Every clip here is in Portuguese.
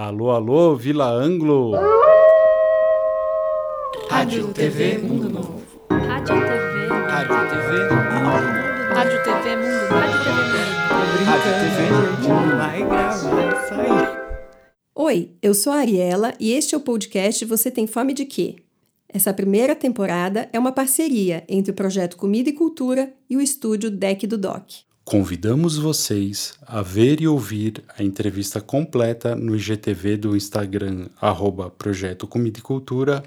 Alô, alô, Vila Anglo! Rádio TV Mundo Novo. Rádio TV. Rádio TV Mundo Novo. Rádio TV Mundo. Rádio TV Mundo. Rádio TV Mundo Vai gravar isso aí. Oi, eu sou a Ariela e este é o podcast Você Tem Fome de Quê? Essa primeira temporada é uma parceria entre o projeto Comida e Cultura e o estúdio Deck do Doc. Convidamos vocês a ver e ouvir a entrevista completa no IGTV do Instagram, arroba Projeto Comida e Cultura,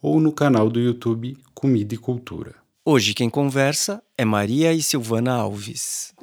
ou no canal do YouTube Comida e Cultura. Hoje quem conversa é Maria e Silvana Alves.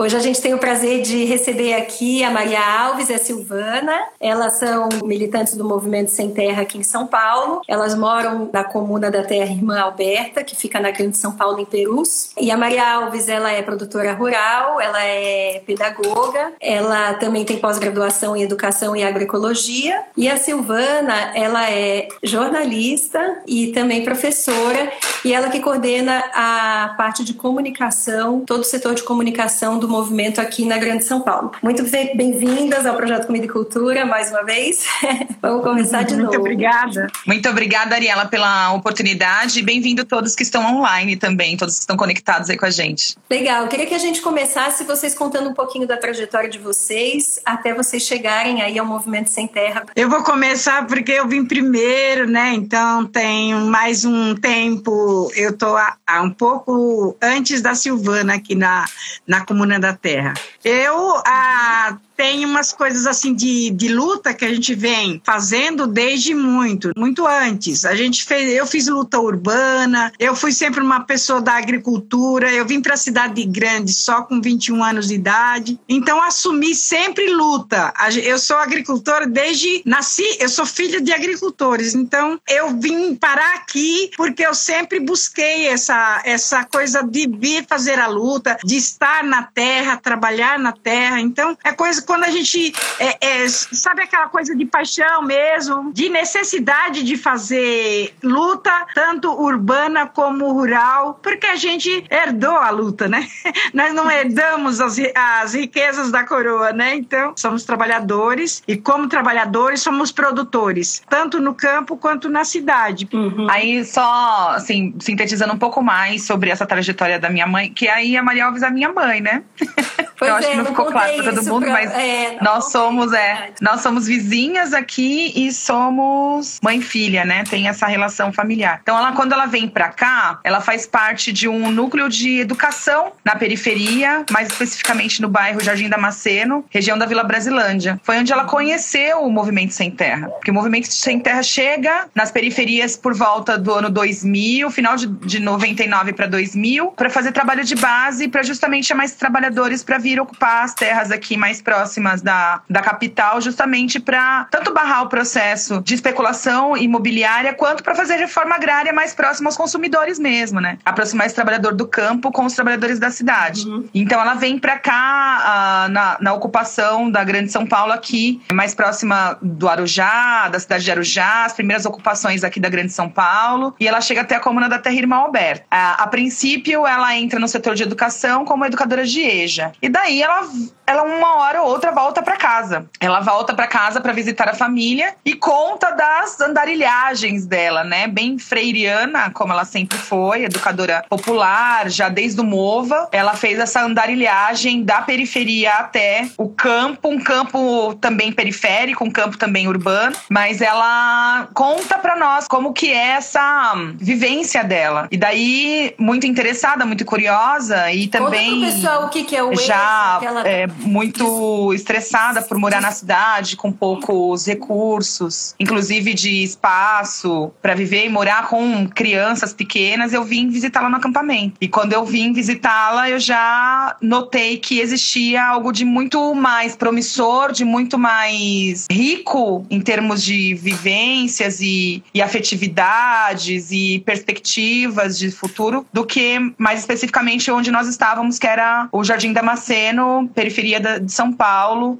Hoje a gente tem o prazer de receber aqui a Maria Alves e a Silvana. Elas são militantes do Movimento Sem Terra aqui em São Paulo. Elas moram na comuna da Terra Irmã Alberta, que fica na Grande São Paulo, em Perus. E a Maria Alves, ela é produtora rural, ela é pedagoga, ela também tem pós-graduação em Educação e Agroecologia. E a Silvana, ela é jornalista e também professora, e ela que coordena a parte de comunicação, todo o setor de comunicação do movimento aqui na Grande São Paulo. Muito be- bem-vindas ao Projeto Comida e Cultura, mais uma vez. Vamos começar de Muito novo. obrigada. Muito obrigada, Ariela, pela oportunidade. E Bem-vindo todos que estão online também, todos que estão conectados aí com a gente. Legal, eu queria que a gente começasse vocês contando um pouquinho da trajetória de vocês até vocês chegarem aí ao Movimento Sem Terra. Eu vou começar porque eu vim primeiro, né? Então tenho mais um tempo. Eu tô há, há um pouco antes da Silvana aqui na, na Comuna da Terra. Eu ah, tenho umas coisas assim de, de luta que a gente vem fazendo desde muito, muito antes. A gente fez, eu fiz luta urbana, eu fui sempre uma pessoa da agricultura, eu vim para a cidade grande só com 21 anos de idade. Então assumi sempre luta. Eu sou agricultora desde nasci, eu sou filha de agricultores. Então eu vim parar aqui porque eu sempre busquei essa essa coisa de vir fazer a luta, de estar na terra, trabalhar na terra. Então é coisa quando a gente é, é, sabe aquela coisa de paixão mesmo, de necessidade de fazer luta, tanto urbana como rural, porque a gente herdou a luta, né? Nós não herdamos as, as riquezas da coroa, né? Então, somos trabalhadores e, como trabalhadores, somos produtores, tanto no campo quanto na cidade. Aí, só, assim, sintetizando um pouco mais sobre essa trajetória da minha mãe, que aí a Maria Alves é a minha mãe, né? Pois Eu acho é, que não não ficou claro para todo mundo, pra- mas é, nós somos, é, nós somos vizinhas aqui e somos mãe e filha, né? Tem essa relação familiar. Então, ela, quando ela vem pra cá, ela faz parte de um núcleo de educação na periferia, mais especificamente no bairro Jardim Damasceno, região da Vila Brasilândia. Foi onde ela conheceu o Movimento Sem Terra. Porque o Movimento Sem Terra chega nas periferias por volta do ano 2000, final de, de 99 para 2000, para fazer trabalho de base, para justamente chamar esses trabalhadores para vir ocupar as terras aqui mais próximas da, da capital, justamente para tanto barrar o processo de especulação imobiliária, quanto para fazer reforma agrária mais próxima aos consumidores mesmo, né? Aproximar esse trabalhador do campo com os trabalhadores da cidade. Então ela vem para cá ah, na, na ocupação da Grande São Paulo aqui, mais próxima do Arujá, da cidade de Arujá, as primeiras ocupações aqui da Grande São Paulo, e ela chega até a comuna da Terra Irmã Alberta. Ah, a princípio, ela entra no setor de educação como educadora de EJA. E daí ela, ela uma hora ou outra volta para casa. Ela volta para casa para visitar a família e conta das andarilhagens dela, né? Bem freiriana, como ela sempre foi, educadora popular, já desde o Mova. Ela fez essa andarilhagem da periferia até o campo, um campo também periférico, um campo também urbano, mas ela conta para nós como que é essa hum, vivência dela. E daí, muito interessada, muito curiosa e também Conta pro pessoal o que, que é o já EJA, que ela- é, muito estressada por morar na cidade com poucos recursos, inclusive de espaço para viver e morar com crianças pequenas, eu vim visitá-la no acampamento. E quando eu vim visitá-la, eu já notei que existia algo de muito mais promissor, de muito mais rico em termos de vivências e, e afetividades e perspectivas de futuro do que mais especificamente onde nós estávamos, que era o Jardim Damasceno periferia de São Paulo,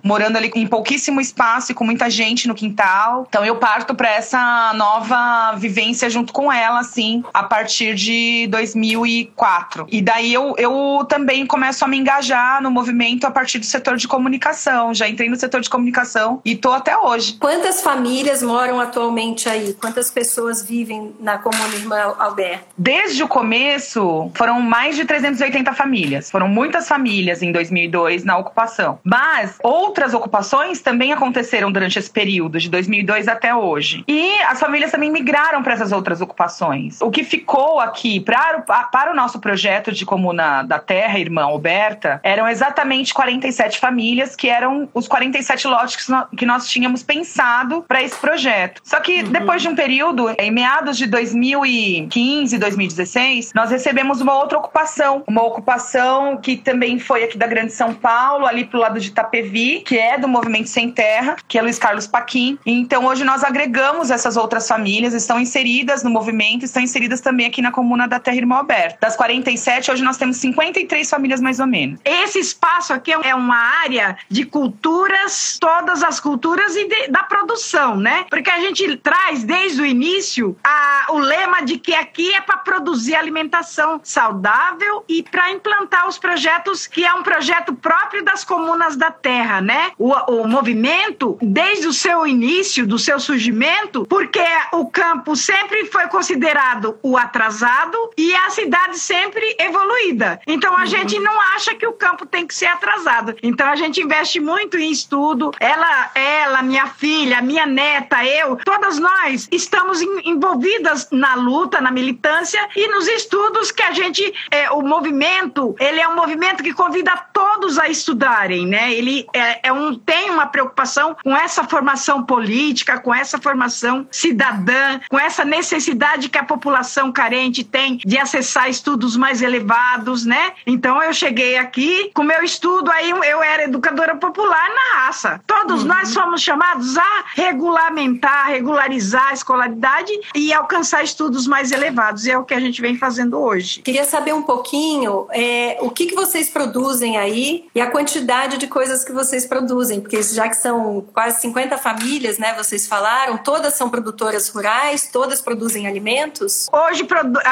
morando ali em pouquíssimo espaço e com muita gente no quintal. Então eu parto para essa nova vivência junto com ela, assim, a partir de 2004. E daí eu, eu também começo a me engajar no movimento a partir do setor de comunicação. Já entrei no setor de comunicação e tô até hoje. Quantas famílias moram atualmente aí? Quantas pessoas vivem na comuna Irmã Alberta? Desde o começo, foram mais de 380 famílias. Foram muitas famílias em 2002 na ocupação. Mas outras ocupações também aconteceram durante esse período, de 2002 até hoje. E as famílias também migraram para essas outras ocupações. O que ficou aqui para o, para o nosso projeto de Comuna da Terra, Irmã Alberta, eram exatamente 47 famílias, que eram os 47 lotes que nó- que nós tínhamos pensado para esse projeto. Só que depois de um período, em meados de 2015, 2016, nós recebemos uma outra ocupação. Uma ocupação que também foi aqui da Grande São Paulo, ali pro lado de Itapevi, que é do Movimento Sem Terra, que é Luiz Carlos Paquim. Então hoje nós agregamos essas outras famílias, estão inseridas no movimento, estão inseridas também aqui na comuna da Terra Irmã Alberta. Das 47, hoje nós temos 53 famílias mais ou menos. Esse espaço aqui é uma área de culturas, todas as culturas e de- da produção, né? Porque a gente traz desde o início a- o lema de que aqui é para produzir alimentação saudável e para implantar os projetos que é um projeto próprio das comunas da terra, né? O, o movimento, desde o seu início, do seu surgimento, porque o campo sempre foi considerado o atrasado e a cidade sempre evoluída. Então a gente não acha que o campo tem que ser atrasado. Então a gente investe muito em estudo. Ela, ela, minha filha, minha neta, eu, todas nós estamos em- envolvidas na luta, na militância e nos estudos que a gente, é, o movimento, ele é um movimento que convida todos a estudarem, né? Ele é, é um, tem uma preocupação com essa formação política, com essa formação cidadã, com essa necessidade que a população carente tem de acessar estudos mais elevados, né? Então eu cheguei aqui com meu estudo aí eu era educadora popular na raça. Todos nós fomos chamados a regulamentar, regularizar a escolaridade e alcançar estudos mais elevados. E é o que a gente vem fazendo hoje. Queria saber um pouquinho é, o que, que vocês produzem aí e a quantidade de coisas que vocês produzem, porque já que são quase 50 famílias, né? Vocês falaram, todas são produtoras rurais, todas produzem alimentos. Hoje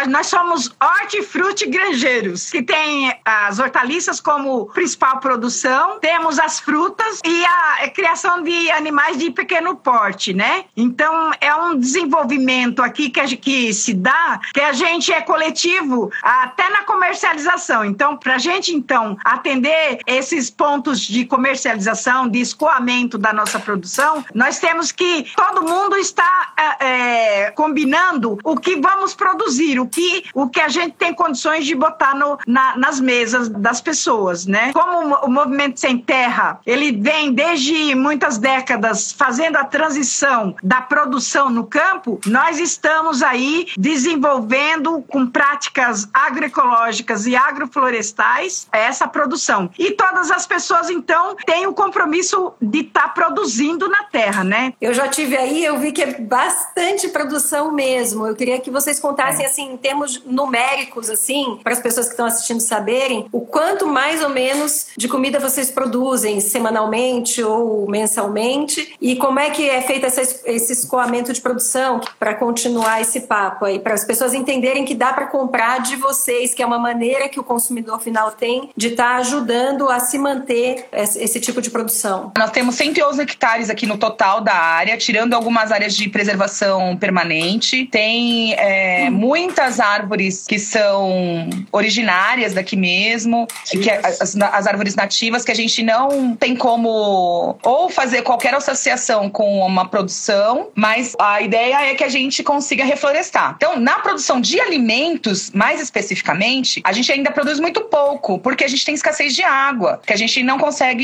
nós somos hortifruti granjeiros, que tem as hortaliças como principal produção, temos as frutas e a eh, criação de animais de pequeno porte, né? Então é um desenvolvimento aqui que, a que se dá, que a gente é coletivo até na comercialização. Então, para a gente então atender esses pontos de comercialização, de escoamento da nossa produção, nós temos que todo mundo está eh, eh, combinando o que vamos produzir, o que, o que a gente tem condições de botar no, na- nas mesas das pessoas, né? Como o mo- o Movimento Sem Terra, ele vem desde muitas décadas fazendo a transição da produção no campo, nós estamos aí desenvolvendo com práticas agroecológicas e agroflorestais essa produção. E todas as pessoas, então, têm o compromisso de estar produzindo na terra, né? Eu já tive aí, eu vi que é bastante produção mesmo. Eu queria que vocês contassem, assim, em termos numéricos, assim, para as pessoas que estão assistindo saberem, o quanto mais ou menos de comida vocês produzem semanalmente ou mensalmente e como é que é feito essa, esse escoamento de produção para continuar esse papo aí, para as pessoas entenderem que dá para comprar de vocês, que é uma maneira que o consumidor final tem de estar ajudando a se manter esse, esse tipo de produção. Nós temos 111 hectares aqui no total da área, tirando algumas áreas de preservação permanente. Tem é, muitas árvores que são originárias daqui mesmo, que é, as, as árvores nativas que a gente não tem como ou fazer qualquer associação com uma produção, mas a ideia é que a gente consiga reflorestar. Então, na produção de alimentos, mais especificamente, a gente ainda produz muito pouco, porque a gente tem escassez de água, que a gente não consegue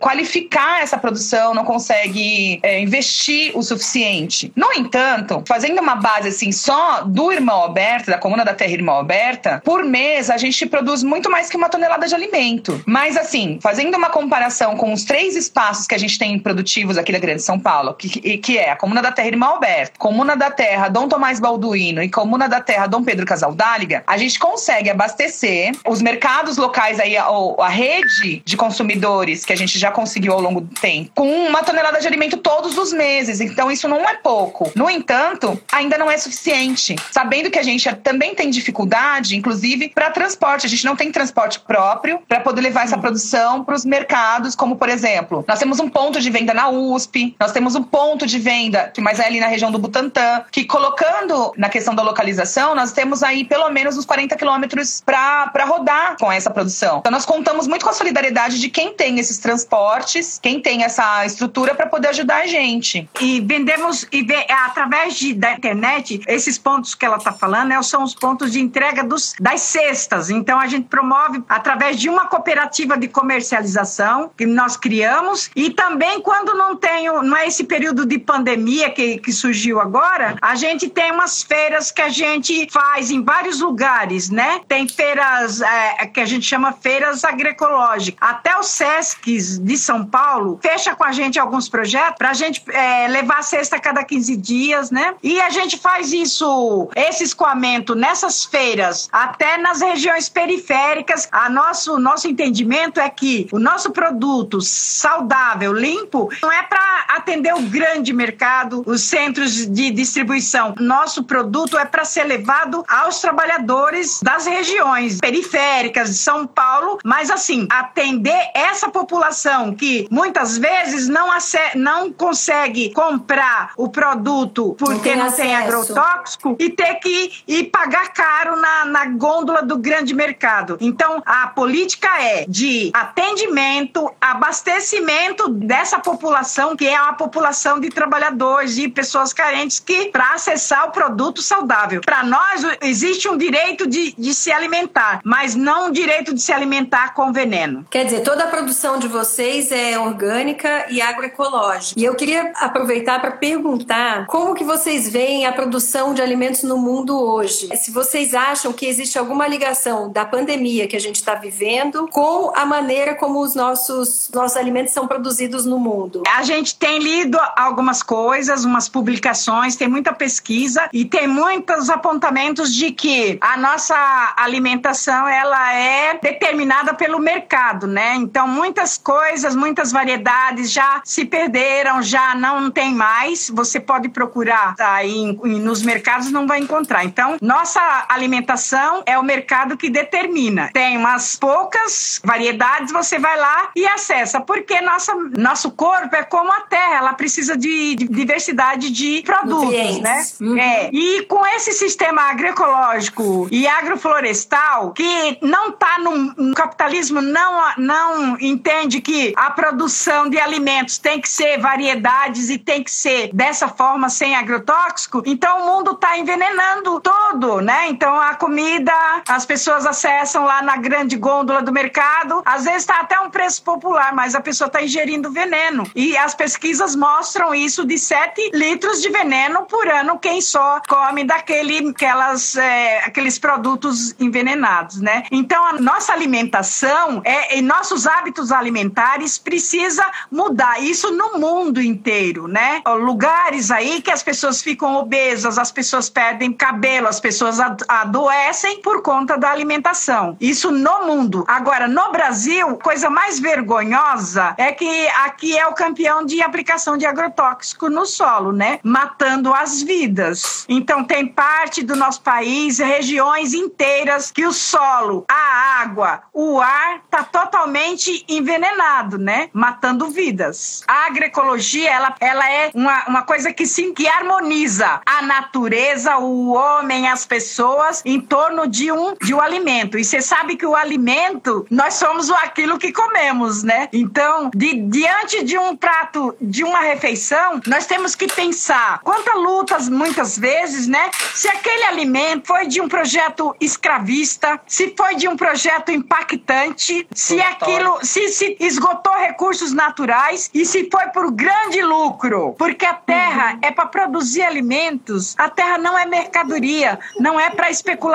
qualificar essa produção, não consegue é, investir o suficiente. No entanto, fazendo uma base assim só do Irmão Alberta, da Comuna da Terra Irmão Alberta, por mês a gente produz muito mais que uma tonelada de alimento. Mas assim, fazendo uma comparação com os três espaços que a gente tem produtivos aqui da Grande São Paulo, que, que é a Comuna da Terra Irmão Alberto, Comuna da Terra Dom Tomás Balduino e Comuna da Terra Dom Pedro Casaldáliga, a gente consegue abastecer os mercados locais aí a rede de consumidores que a gente já conseguiu ao longo do tempo, com uma tonelada de alimento todos os meses. Então, isso não é pouco. No entanto, ainda não é suficiente. Sabendo que a gente também tem dificuldade, inclusive, para transporte. A gente não tem transporte próprio para poder levar essa produção para os mercados, como, por exemplo, nós temos um ponto de venda na USP, nós temos um ponto de venda, que mais é ali na região do Butantã, que colocando na questão da localização, nós temos aí pelo menos uns 40 quilômetros para rodar com essa produção. Então, nós contamos muito com a solidariedade de quem tem esses transportes, quem tem essa estrutura para poder ajudar a gente. E vendemos, e ve- através de, da internet, esses pontos que ela está falando né, são os pontos de entrega dos, das cestas. Então, a gente promove através de uma cooperativa de comercialização que nós criamos e também quando não tem, o- não é esse período de pandemia que, que surgiu agora, a gente tem umas feiras que a gente faz em vários lugares, né? Tem feiras é, que a gente chama feiras agroecológicas. Até os Sescs de São Paulo fecha com a gente alguns projetos para a gente é, levar a cesta a cada 15 dias, né? E a gente faz isso, esse escoamento nessas feiras, até nas regiões periféricas. A nosso, nosso entendimento é que o nosso produto saudável, limpo, não é para atender o grande mercado, os centros de distribuição. Nosso produto é para ser levado aos trabalhadores das regiões periféricas de São Paulo, mas assim, atender essa população que muitas vezes não, não consegue comprar o produto porque tem não tem, agrotóxico e ter que ir pagar caro na, na gôndola do grande mercado. Então, a política é de atendimento, abastecimento dessa população, que é a população de trabalhadores e pessoas carentes, que para acessar o produto saudável. Para nós, existe um direito de, de se alimentar, mas não um direito de se alimentar com veneno. Quer dizer, toda a produção de vocês é orgânica e agroecológica. E eu queria aproveitar para perguntar como que vocês veem a produção de alimentos no mundo hoje. Se vocês acham que existe alguma ligação da pandemia que a gente está vivendo com a maneira como os nossos, nossos alimentos são produzidos no mundo. A gente tem lido algumas coisas, umas publicações, tem muita pesquisa e tem muitos apontamentos de que a nossa alimentação ela é determinada pelo mercado, né? Então muitas coisas, muitas variedades já se perderam, já não tem mais. Você pode procurar aí nos mercados não vai encontrar. Então nossa alimentação é o mercado que determina. Tem umas poucas variedades, você vai lá e acessa, porque nossa, nosso corpo é como a terra, ela precisa de, de diversidade de produtos, Nutrientes. né? Uhum. É. E com esse sistema agroecológico e agroflorestal, que não está no, no capitalismo, não, não entende que a produção de alimentos tem que ser variedades e tem que ser dessa forma, sem agrotóxico, então o mundo está envenenando todo, né? Então a comida, as pessoas acessam lá na grande gôndola do mercado, às vezes está até um preço popular, mas a pessoa está ingerindo veneno. E as pesquisas mostram isso de 7 litros de veneno por ano quem só come daquele, aquelas, é, aqueles produtos envenenados, né? Então a nossa alimentação é, e nossos hábitos alimentares precisa mudar isso no mundo inteiro, né? Lugares aí que as pessoas ficam obesas, as pessoas perdem cabelo, as pessoas ad- adoecem por conta da alimentação. Isso no mundo. Agora, no Brasil, coisa mais vergonhosa é que aqui é o campeão de aplicação de agrotóxico no solo, né? Matando as vidas. Então, tem parte do nosso país, regiões inteiras, que o solo, a água, o ar tá totalmente envenenado, né? Matando vidas. A agroecologia, ela, ela é uma, uma coisa que sim, que harmoniza a natureza, o homem, as pessoas em torno de um, de um alimento. E você sabe que o alimento, nós somos aquilo que comemos, né? Então, de- diante de um prato, de uma refeição, nós temos que pensar quanta lutas, muitas vezes, né? Se aquele alimento foi de um projeto escravista, se foi de um projeto impactante, se aquilo, se, se esgotou recursos naturais e se foi por grande lucro. Porque a terra é para produzir alimentos, a terra não é mercadoria, não é para especulação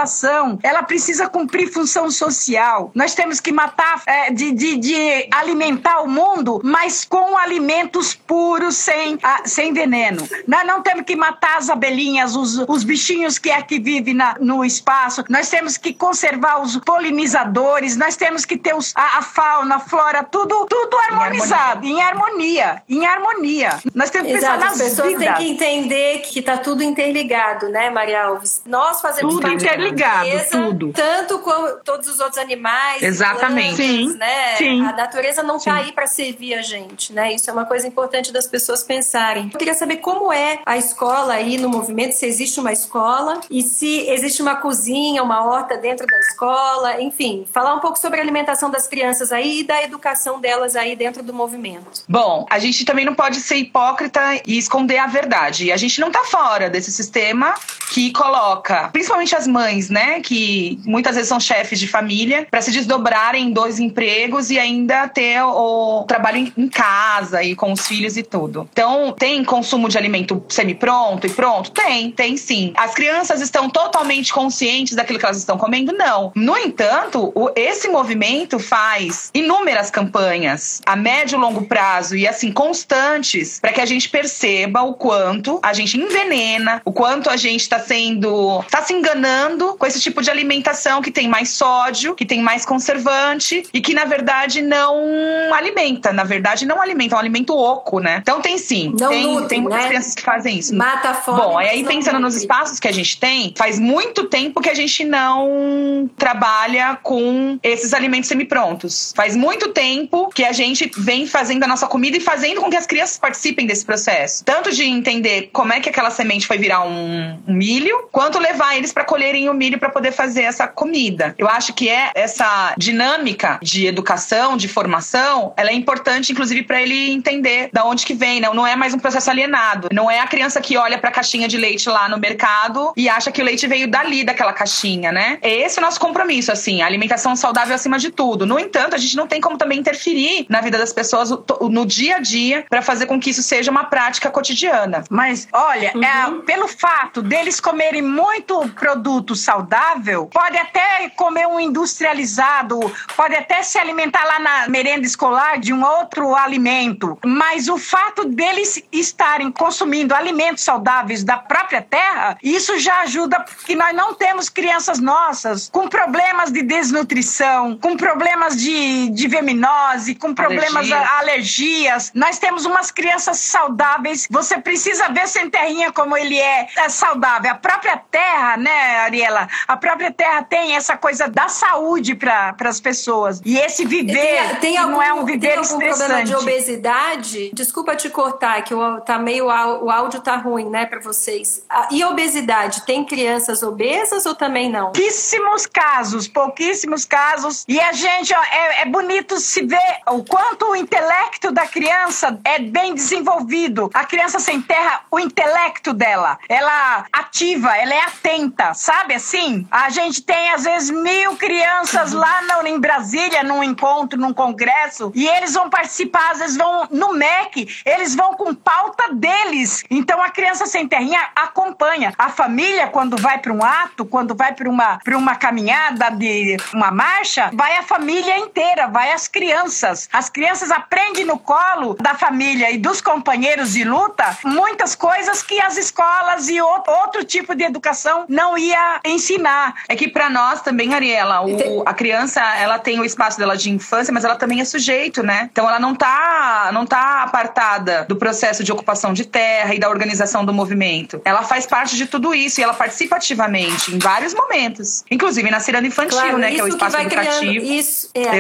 ela precisa cumprir função social. Nós temos que matar, é, de, de, de, alimentar o mundo, mas com alimentos puros, sem, a, sem veneno. Nós não temos que matar as abelhinhas, os, os bichinhos que aqui vivem na, no espaço. Nós temos que conservar os polinizadores, nós temos que ter os, a, a fauna, flora, tudo, tudo harmonizado, em harmonia. Em harmonia. Em harmonia. Nós temos que Exato, pensar nas as pessoas vidas. têm que entender que está tudo interligado, né, Maria Alves? Nós fazemos Tudo parte da interligado, natureza, tudo. tanto como todos os outros animais, Exatamente. plantas, Sim, né? sim, A natureza não está aí para servir a gente, né? Isso é uma coisa importante das pessoas pensarem. Eu queria saber como é a escola aí no movimento, se existe uma escola e se existe uma cozinha, uma horta dentro da escola, enfim, falar um pouco sobre a alimentação das crianças aí e da educação delas aí dentro do movimento. Bom, a gente também não pode ser hipócrita e esconder a verdade. A gente não tá fora desse sistema que coloca, principalmente as mães, né, que muitas vezes são chefes de família, para se desdobrarem em dois empregos e ainda ter o trabalho em- casa e com os filhos e tudo. Então, tem consumo de alimento semi-pronto e pronto? Tem, tem sim. As crianças estão totalmente conscientes daquilo que elas estão comendo? Não. No entanto, esse movimento faz inúmeras campanhas a médio e longo prazo e assim constantes para que a gente perceba o quanto a gente envenena, o quanto a gente está sendo, está se enganando com esse tipo de alimentação que tem mais sódio, que tem mais conservante e que na verdade não alimenta, na verdade não alimenta, é um alimento oco, né? Então tem sim, Não tem, tem muitas né? crianças que fazem isso. Mata a fome. Bom, aí, pensando nos espaços que a gente tem, faz muito tempo que a gente não trabalha com esses alimentos semi-prontos. Faz muito tempo que a gente vem fazendo a nossa comida e fazendo com que as crianças participem desse processo. Tanto de entender como é que aquela semente foi virar um, milho, quanto levar eles para colherem o milho para poder fazer essa comida. Eu acho que é essa dinâmica de educação, de formação, ela é importante, inclusive, para ele entender da onde que vem, né? Não é mais um processo alienado. Não é a criança que olha para a caixinha de leite lá no mercado e acha que o leite veio dali daquela caixinha, né? É esse o nosso compromisso, assim, a alimentação saudável acima de tudo. No entanto, a gente não tem como também interferir na vida das pessoas no dia a dia para fazer com que isso seja uma prática cotidiana. Mas, olha, é, pelo fato deles comerem muito produto saudável, pode até comer um industrializado, pode até se alimentar lá na merenda escolar de um outro alimento. Mas o fato deles estarem consumindo alimentos saudáveis da própria terra, isso já ajuda, porque nós não temos crianças nossas com problemas de desnutrição, com problemas de, de verminose, com problemas Alergia. alergias. Nós temos umas crianças saudáveis. Você precisa ver sem terrinha como ele é, é saudável. A própria terra, né, Ariela? A própria terra tem essa coisa da saúde para as pessoas. E esse viver Tem, tem algum, não é um tem viver algum problema de obesidade? Desculpa te cortar, que o, tá meio, o áudio tá ruim, né, para vocês. E obesidade? Tem crianças obesas ou também não? Pouquíssimos casos, pouquíssimos casos. E a gente, ó, é, é bonito se ver o quanto o intelecto da criança é bem desenvolvido. A criança sem terra, o intelecto dela, ela ativa, ela é atenta, sabe assim? A gente tem, às vezes, mil crianças lá no, em Brasília, num encontro, num congresso, e eles vão participar, às vezes vão no MEC, eles vão com pauta deles. Então a criança sem terrinha acompanha. A família, quando vai para um ato, quando vai para uma, pra uma caminhada de uma marcha, vai a família inteira, vai as crianças. As crianças aprendem no colo da família e dos companheiros de luta muitas coisas que as escolas e o- outro tipo de educação não ia ensinar. É que pra nós também, Ariela, o- a criança, ela tem o espaço dela de infância, mas ela também é sujeito, né? Então ela não tá, não tá apartada do processo de ocupação de terra e da organização do movimento. Ela faz parte de tudo isso e ela participa ativamente em vários momentos. Inclusive na ciranda infantil, né? Que é o espaço vai educativo. criando isso. É, a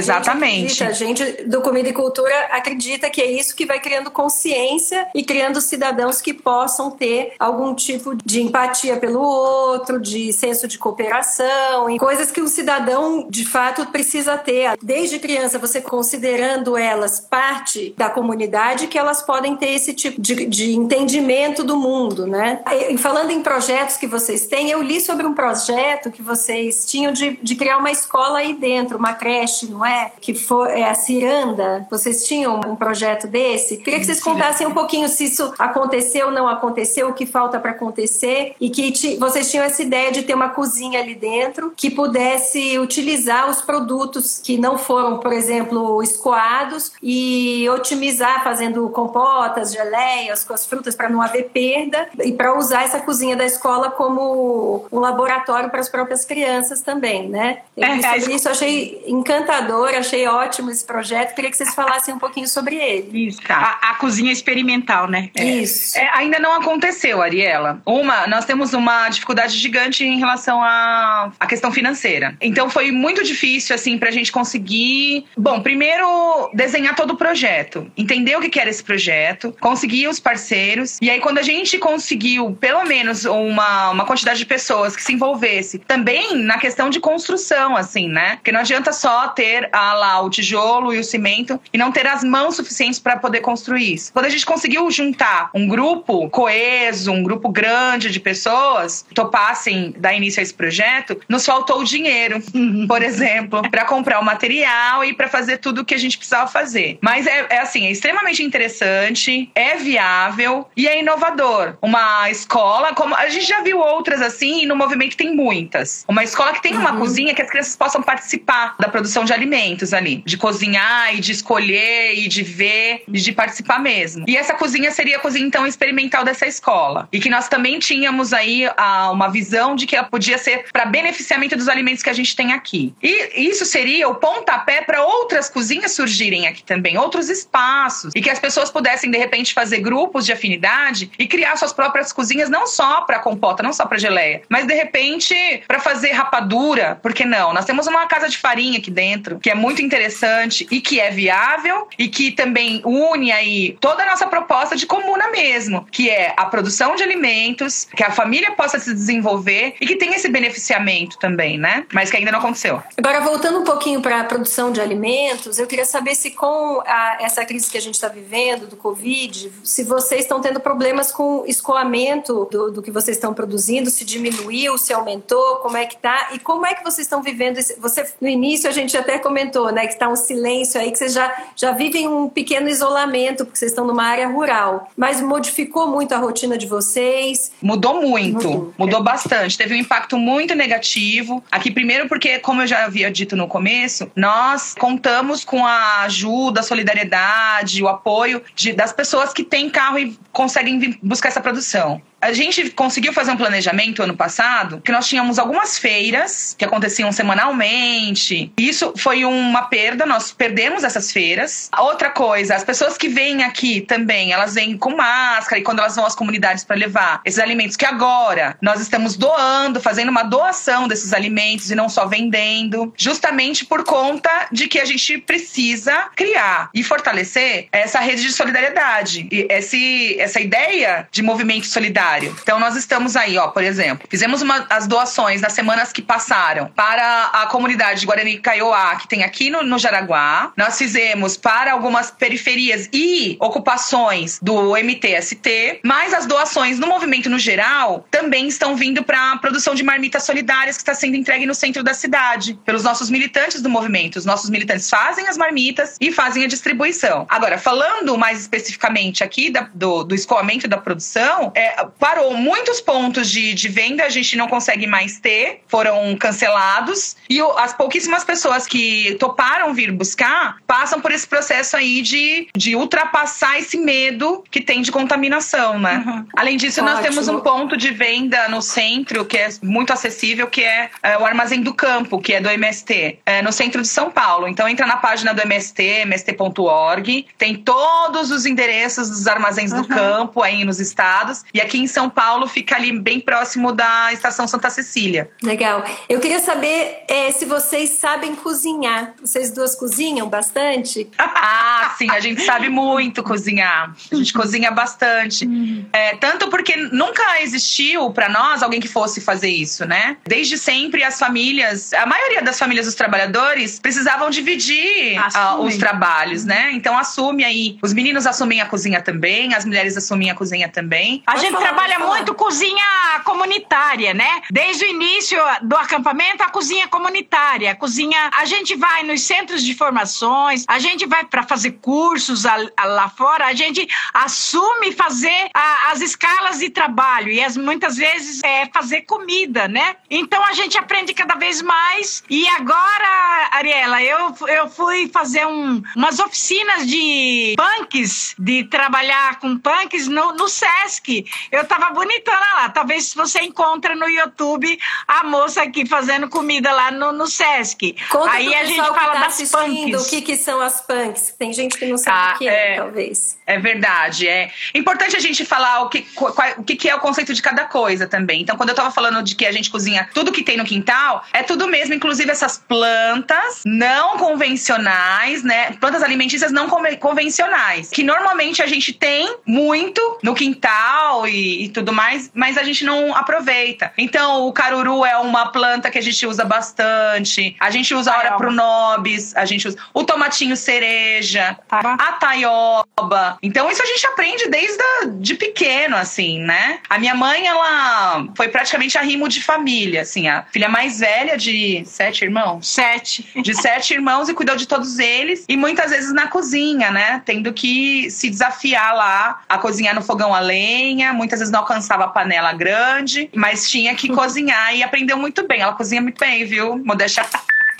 Exatamente. A gente do Comida e Cultura acredita que é isso que vai criando consciência e criando cidadãos que possam ter algum tipo de empatia pelo outro, de senso de cooperação, e coisas que o cidadão de fato precisa ter. Desde criança, você considerando elas parte da comunidade, que elas podem ter esse tipo de, de entendimento do mundo, né? E falando em projetos que vocês têm, eu li sobre um projeto que vocês tinham de, de criar uma escola aí dentro, uma creche, não é? Que é a Ciranda. Vocês tinham um projeto desse? Queria que vocês contassem um pouquinho se isso aconteceu ou não aconteceu, o que falta para acontecer e que ti- vocês tinham essa ideia de ter uma cozinha ali dentro que pudesse utilizar os produtos que não foram, por exemplo, escoados e otimizar fazendo compotas, geleias com as frutas para não haver perda e para usar essa cozinha da escola como um laboratório para as próprias crianças também, né? Eu É, sobre isso, achei encantador, achei ótimo esse projeto. Queria que vocês falassem um pouquinho sobre ele. Isso. A, a cozinha experimental, né? Isso. É, ainda não aconteceu, Ariela. Uma, nós temos uma dificuldade gigante em relação à, à questão financeira. Então foi muito difícil, assim, pra gente conseguir. Bom, primeiro, desenhar todo o projeto, entender o que era esse projeto, conseguir os parceiros. E aí, quando a gente conseguiu, pelo menos, uma, uma quantidade de pessoas que se envolvesse também na questão de construção, assim, né? Porque não adianta só ter ah, lá o tijolo e o cimento e não ter as mãos suficientes para poder construir isso. Quando a gente conseguiu juntar um grupo coeso, um grupo grande de pessoas que topassem dar início a esse projeto, nos faltou o dinheiro, por exemplo, para comprar o material e para fazer tudo o que a gente precisava fazer. Mas é, é assim, é extremamente interessante, é viável e é inovador. Uma escola, como a gente já viu outras assim, e no movimento tem muitas. Uma escola que tem uma cozinha que as crianças possam participar da produção de alimentos ali, de cozinhar e de escolher e de ver e de participar mesmo. E essa cozinha seria a cozinha então experimental dessa escola. E que nós também tínhamos aí ah, uma visão de que ela podia ser para beneficiamento dos alimentos que a gente tem aqui. E isso seria o pontapé para outras cozinhas surgirem aqui também, outros espaços, e que as pessoas pudessem de repente fazer grupos de afinidade e criar suas próprias cozinhas não só para compota, não só para geleia, mas de repente para fazer rapadura, por que não? Nós temos uma casa de farinha aqui dentro, que é muito interessante e que é viável e que também une aí toda a nossa proposta de comuna mesmo, que é a produção de alimentos, que a família possa se desenvolver e que tenha esse beneficiamento também, né? Mas que ainda não aconteceu. Agora, voltando um pouquinho para a produção de alimentos, eu queria saber se com a- essa crise que a gente está vivendo, do Covid, se vocês estão tendo problemas com escoamento do, do que vocês estão produzindo, se diminuiu, se aumentou, como é que tá? E como é que vocês estão vivendo esse... Você, no início, a gente até comentou, né, que está um silêncio aí, que vocês já, já vivem um pequeno isolamento, porque vocês estão numa área rural. Mas modificou muito a rotina de vocês? Mudou muito, Mudou. mudou bastante. Teve um impacto muito negativo. Aqui, primeiro, porque, como eu já havia dito no começo, nós contamos com a ajuda, a solidariedade, o apoio de- das pessoas que têm carro e conseguem buscar essa produção. A gente conseguiu fazer um planejamento ano passado, que nós tínhamos algumas feiras que aconteciam semanalmente. Isso foi uma perda, nós perdemos essas feiras. Outra coisa, as pessoas que vêm aqui também, elas vêm com máscara e quando elas vão às comunidades para levar esses alimentos que agora nós estamos doando, fazendo uma doação desses alimentos e não só vendendo, justamente por conta de que a gente precisa criar e fortalecer essa rede de solidariedade e esse, essa ideia de movimento solidário. Então nós estamos aí, ó, por exemplo, fizemos uma- as doações nas semanas que passaram para a comunidade de Guarani Kaiowá, que tem aqui no, no Jaraguá. Nós fizemos para algumas periferias e ocupações do MTST, mas as doações no movimento no geral também estão vindo para a produção de marmitas solidárias que está sendo entregue no centro da cidade pelos nossos militantes do movimento. Os nossos militantes fazem as marmitas e fazem a distribuição. Agora, falando mais especificamente aqui da- do, do escoamento da produção, é, parou muitos pontos de, de venda, a gente não consegue mais ter, foram cancelados. E as pouquíssimas pessoas que toparam vir buscar passam por esse processo aí de, de ultrapassar esse medo que tem de contaminação, né? Além disso, nós Ótimo. temos um ponto de venda no centro que é muito acessível, que é, é, o Armazém do Campo, que é do MST, é, no centro de São Paulo. Então entra na página do MST, mst.org, tem todos os endereços dos armazéns do campo aí nos estados. E aqui em São Paulo fica ali bem próximo da estação Santa Cecília. Legal. Eu queria saber eh, se vocês sabem cozinhar. Vocês duas cozinham bastante? Ah, sim, a gente sabe muito cozinhar. A gente cozinha bastante. É, tanto porque nunca existiu pra nós alguém que fosse fazer isso, né? Desde sempre as famílias, a maioria das famílias dos trabalhadores precisavam dividir ah, Assumem. os trabalhos, né? Então assume aí, os meninos assumem a cozinha também, as mulheres assumem a cozinha também. A Pode gente trabalha trabalha muito cozinha comunitária, né? Desde o início do acampamento, a cozinha comunitária. A cozinha, a gente vai nos centros de formações, a gente vai para fazer cursos a- a- lá fora, a gente assume fazer a- as escalas de trabalho e as, muitas vezes é fazer comida, né? Então a gente aprende cada vez mais. E agora, Ariela, eu, eu fui fazer um- umas oficinas de punks, de trabalhar com punks no, no Sesc. Eu tava bonitona lá. Talvez você encontre no YouTube a moça aqui fazendo comida lá no, no Sesc. Conta Aí a gente fala tá das punks. o que, que são as punks. Tem gente que não sabe Ah, o que é, é. talvez. É verdade, é importante a gente falar o que, qual- o que é o conceito de cada coisa também. Então, quando eu tava falando de que a gente cozinha tudo que tem no quintal, é tudo mesmo, inclusive essas plantas não convencionais, né? Plantas alimentícias não conven- convencionais, que normalmente a gente tem muito no quintal e, e tudo mais, mas a gente não aproveita. Então, o caruru é uma planta que a gente usa bastante. A gente usa a hora pro nobis, a gente usa o tomatinho cereja, a taioba. Então isso a gente aprende desde a, de pequeno, assim, né? A minha mãe, ela foi praticamente a rimo de família, assim, a filha mais velha de sete irmãos. Sete. De sete irmãos e cuidou de todos eles. E muitas vezes na cozinha, né? Tendo que se desafiar lá a cozinhar no fogão a lenha. Muitas vezes não alcançava a panela grande, mas tinha que cozinhar e aprendeu muito bem. Ela cozinha muito bem, viu? Modéstia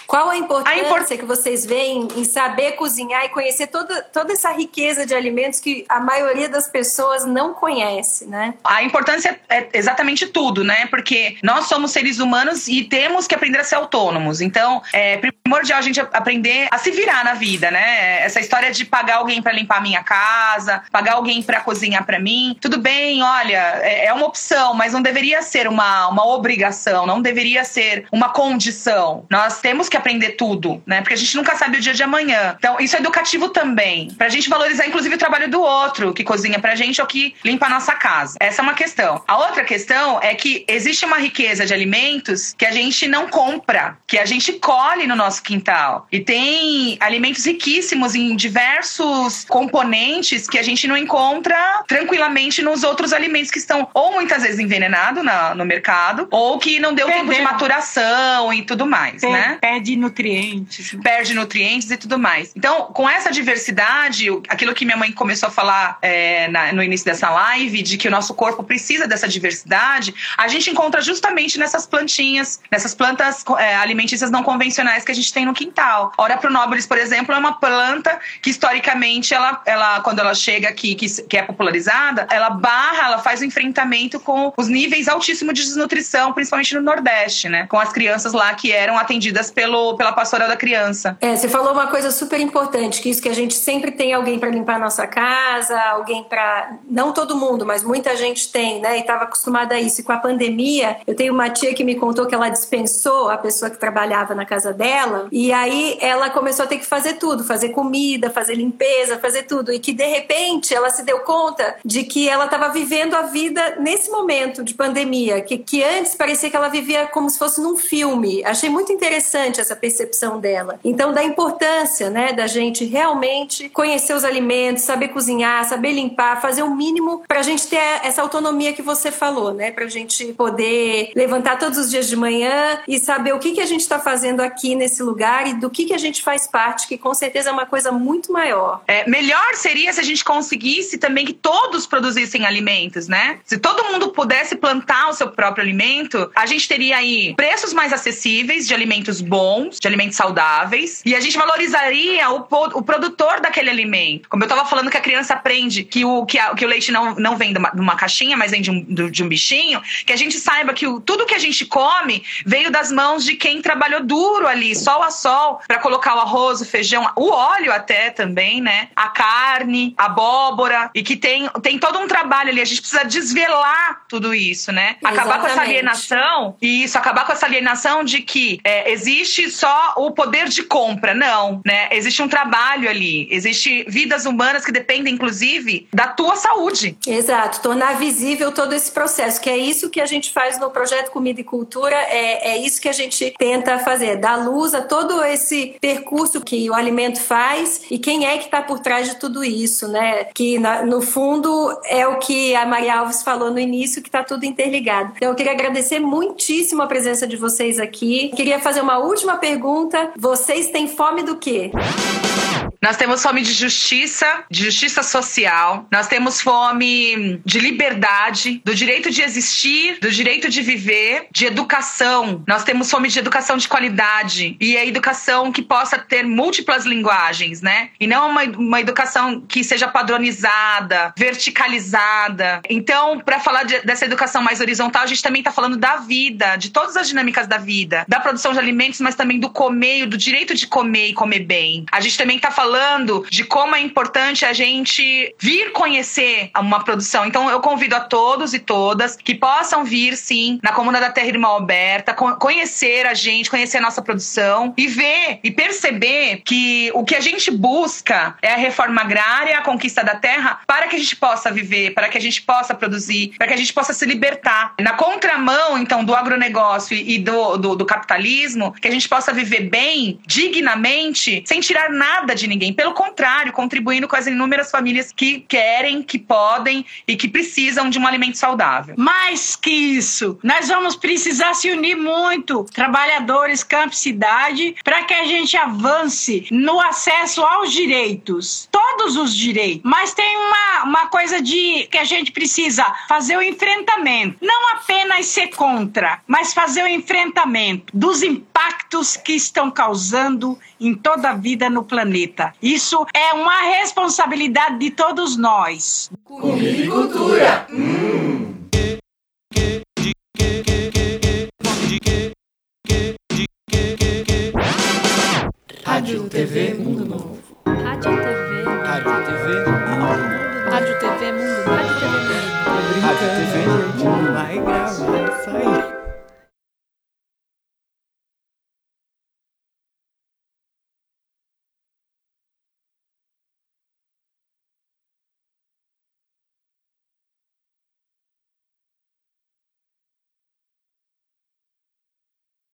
Qual a importância A import- que vocês veem em saber cozinhar e conhecer toda, toda essa riqueza de alimentos que a maioria das pessoas não conhece, né? A importância é exatamente tudo, né? Porque nós somos seres humanos e temos que aprender a ser autônomos. Então, é primordial a gente aprender a se virar na vida, né? Essa história de pagar alguém para limpar a minha casa, pagar alguém para cozinhar para mim. Tudo bem, olha, é é uma opção, mas não deveria ser uma, uma obrigação, não deveria ser uma condição. Nós temos que aprender tudo, né? Porque a gente nunca sabe o dia de amanhã. Então, isso é educativo também. Pra gente valorizar, inclusive, o trabalho do outro, que cozinha pra gente ou que limpa a nossa casa. Essa é uma questão. A outra questão é que existe uma riqueza de alimentos que a gente não compra, que a gente colhe no nosso quintal. E tem alimentos riquíssimos em diversos componentes que a gente não encontra tranquilamente nos outros alimentos que estão ou muitas vezes envenenados na- no mercado, ou que não deu tempo de maturação e tudo mais, né? Perde nutrientes. perde nutrientes e tudo mais. Então, com essa diversidade, aquilo que minha mãe começou a falar é, na- no início dessa live, de que o nosso corpo precisa dessa diversidade, a gente encontra justamente nessas plantinhas, nessas plantas é, alimentícias não convencionais que a gente tem no quintal. Ora pro Nobilis, por exemplo, é uma planta que historicamente, ela, ela quando ela chega aqui, que, que é popularizada, ela barra, ela faz o enfrentamento com os níveis altíssimos de desnutrição, principalmente no Nordeste, né? Com as crianças lá que eram atendidas pelo, pela pastoral da criança. É, você falou uma coisa super importante, que isso que a gente sempre tem alguém para limpar a nossa casa, alguém para não todo mundo, mas muita gente tem, né? E estava acostumada a isso. E com a pandemia, eu tenho uma tia que me contou que ela dispensou a pessoa que trabalhava na casa dela, e aí ela começou a ter que fazer tudo, fazer comida, fazer limpeza, fazer tudo, e que de repente ela se deu conta de que ela estava vivendo a vida nesse momento de pandemia, que, que antes parecia que ela vivia como se fosse num filme. Achei muito interessante essa percepção dela. Então, da importância, né, da gente realmente conhecer os alimentos, saber cozinhar, saber limpar, fazer o mínimo para a gente ter essa autonomia que você falou, né, para a gente poder levantar todos os dias de manhã e saber o que, que a gente está fazendo aqui nesse lugar e do que, que a gente faz parte, que com certeza é uma coisa muito maior. É, melhor seria se a gente conseguisse também que todos produzissem alimentos, né? Se todo mundo pudesse plantar o seu próprio alimento, a gente teria aí preços mais acessíveis de alimentos bons, de alimentos saudáveis, e a gente valorizaria o, o produtor daquele alimento. Como eu tava falando que a criança aprende que o, que a- que o leite não, não vem de uma, de uma caixinha, mas vem de um, do- de um bichinho, que a gente saiba que o- tudo que a gente come veio das mãos de quem trabalhou duro ali, sol a sol, para colocar o arroz, o feijão, o óleo até também, né? A carne, a abóbora, e que tem, tem todo um trabalho ali. A gente precisa desvelar tudo isso, né? Acabar com essa Exatamente. alienação, e isso, acabar com essa alienação de que é, existe existe só o poder de compra, não, né? Existe um trabalho ali, existe vidas humanas que dependem, inclusive, da tua saúde. Exato, tornar visível todo esse processo, que é isso que a gente faz no projeto Comida e Cultura, é, é isso que a gente tenta fazer, dar luz a todo esse percurso que o alimento faz e quem é que está por trás de tudo isso, né? Que na, no fundo é o que a Maria Alves falou no início, que está tudo interligado. Então eu queria agradecer muitíssimo a presença de vocês aqui. Queria fazer uma última pergunta. Vocês têm fome do quê? Nós temos fome de justiça, de justiça social. Nós temos fome de liberdade, do direito de existir, do direito de viver, de educação. Nós temos fome de educação de qualidade e a educação que possa ter múltiplas linguagens, né? E não uma, uma educação que seja padronizada, verticalizada. Então, para falar de, dessa educação mais horizontal, a gente também está falando da vida, de todas as dinâmicas da vida, da produção de alimentos, mas também do comer, do direito de comer e comer bem. A gente também está falando de como é importante a gente vir conhecer uma produção. Então eu convido a todos e todas que possam vir sim na Comuna da Terra Irmã Alberta, conhecer a gente, conhecer a nossa produção e ver e perceber que o que a gente busca é a reforma agrária, a conquista da terra, para que a gente possa viver, para que a gente possa produzir, para que a gente possa se libertar. Na contramão, então, do agronegócio e do, do, do capitalismo, que a gente possa viver bem, dignamente, sem tirar nada de ninguém. Pelo contrário, contribuindo com as inúmeras famílias que querem, que podem e que precisam de um alimento saudável. Mais que isso, nós vamos precisar se unir muito, trabalhadores, campo e cidade, para que a gente avance no acesso aos direitos. Todos os direitos. Mas tem uma, uma coisa de que a gente precisa fazer o enfrentamento. Não apenas ser contra, mas fazer o enfrentamento dos impactos que estão causando em toda a vida no planeta. Isso é uma responsabilidade de todos nós. Comida e cultura. Hum. Rádio TV Mundo Novo. Rádio TV. Rádio TV Mundo Novo. Rádio TV Mundo Novo. Rádio TV Mundo Novo. Rádio TV Mundo Novo. Vai gravar isso aí.